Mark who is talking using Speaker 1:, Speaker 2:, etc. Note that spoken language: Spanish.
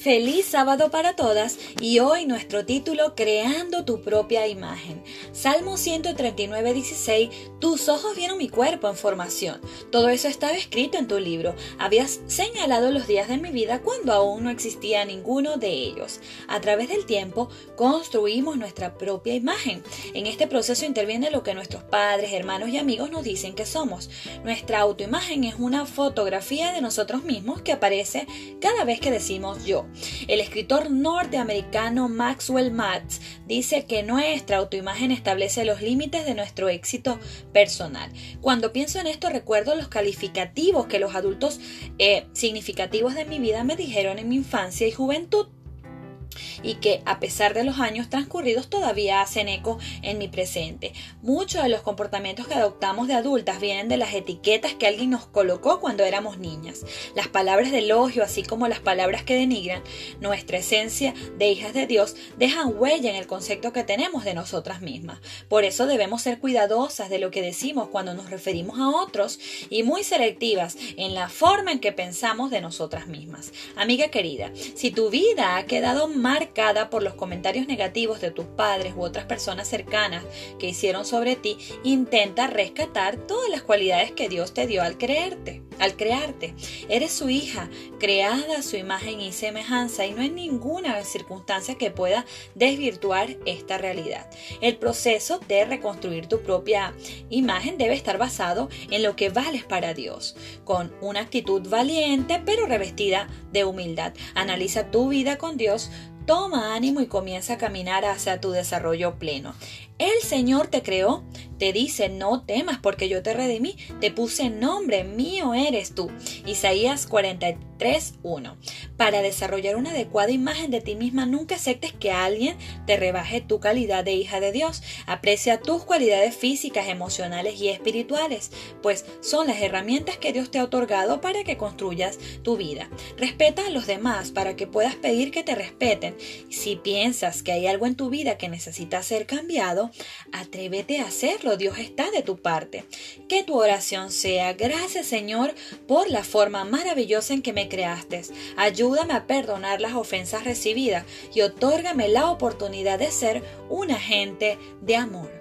Speaker 1: Feliz sábado para todas y hoy nuestro título Creando tu propia imagen. Salmo 139, 16. Tus ojos vieron mi cuerpo en formación. Todo eso estaba escrito en tu libro. Habías señalado los días de mi vida cuando aún no existía ninguno de ellos. A través del tiempo construimos nuestra propia imagen. En este proceso interviene lo que nuestros padres, hermanos y amigos nos dicen que somos. Nuestra autoimagen es una fotografía de nosotros mismos que aparece cada vez que decimos yo. El escritor norteamericano Maxwell Matz dice que nuestra autoimagen establece los límites de nuestro éxito personal. Cuando pienso en esto recuerdo los calificativos que los adultos eh, significativos de mi vida me dijeron en mi infancia y juventud y que a pesar de los años transcurridos todavía hacen eco en mi presente. Muchos de los comportamientos que adoptamos de adultas vienen de las etiquetas que alguien nos colocó cuando éramos niñas. Las palabras de elogio, así como las palabras que denigran nuestra esencia de hijas de Dios, dejan huella en el concepto que tenemos de nosotras mismas. Por eso debemos ser cuidadosas de lo que decimos cuando nos referimos a otros y muy selectivas en la forma en que pensamos de nosotras mismas. Amiga querida, si tu vida ha quedado marcada por los comentarios negativos de tus padres u otras personas cercanas que hicieron sobre ti, intenta rescatar todas las cualidades que Dios te dio al creerte, al crearte. Eres su hija, creada a su imagen y semejanza y no hay ninguna circunstancia que pueda desvirtuar esta realidad. El proceso de reconstruir tu propia imagen debe estar basado en lo que vales para Dios, con una actitud valiente pero revestida de humildad. Analiza tu vida con Dios, toma ánimo y comienza a caminar hacia tu desarrollo pleno. El Señor te creó, te dice, no temas porque yo te redimí, te puse nombre, mío eres tú. Isaías 43.1. Para desarrollar una adecuada imagen de ti misma, nunca aceptes que alguien te rebaje tu calidad de hija de Dios. Aprecia tus cualidades físicas, emocionales y espirituales, pues son las herramientas que Dios te ha otorgado para que construyas tu vida. Respeta a los demás para que puedas pedir que te respeten. Si piensas que hay algo en tu vida que necesita ser cambiado, atrévete a hacerlo. Dios está de tu parte. Que tu oración sea, gracias Señor por la forma maravillosa en que me creaste. Ayúdame a perdonar las ofensas recibidas y otórgame la oportunidad de ser un agente de amor.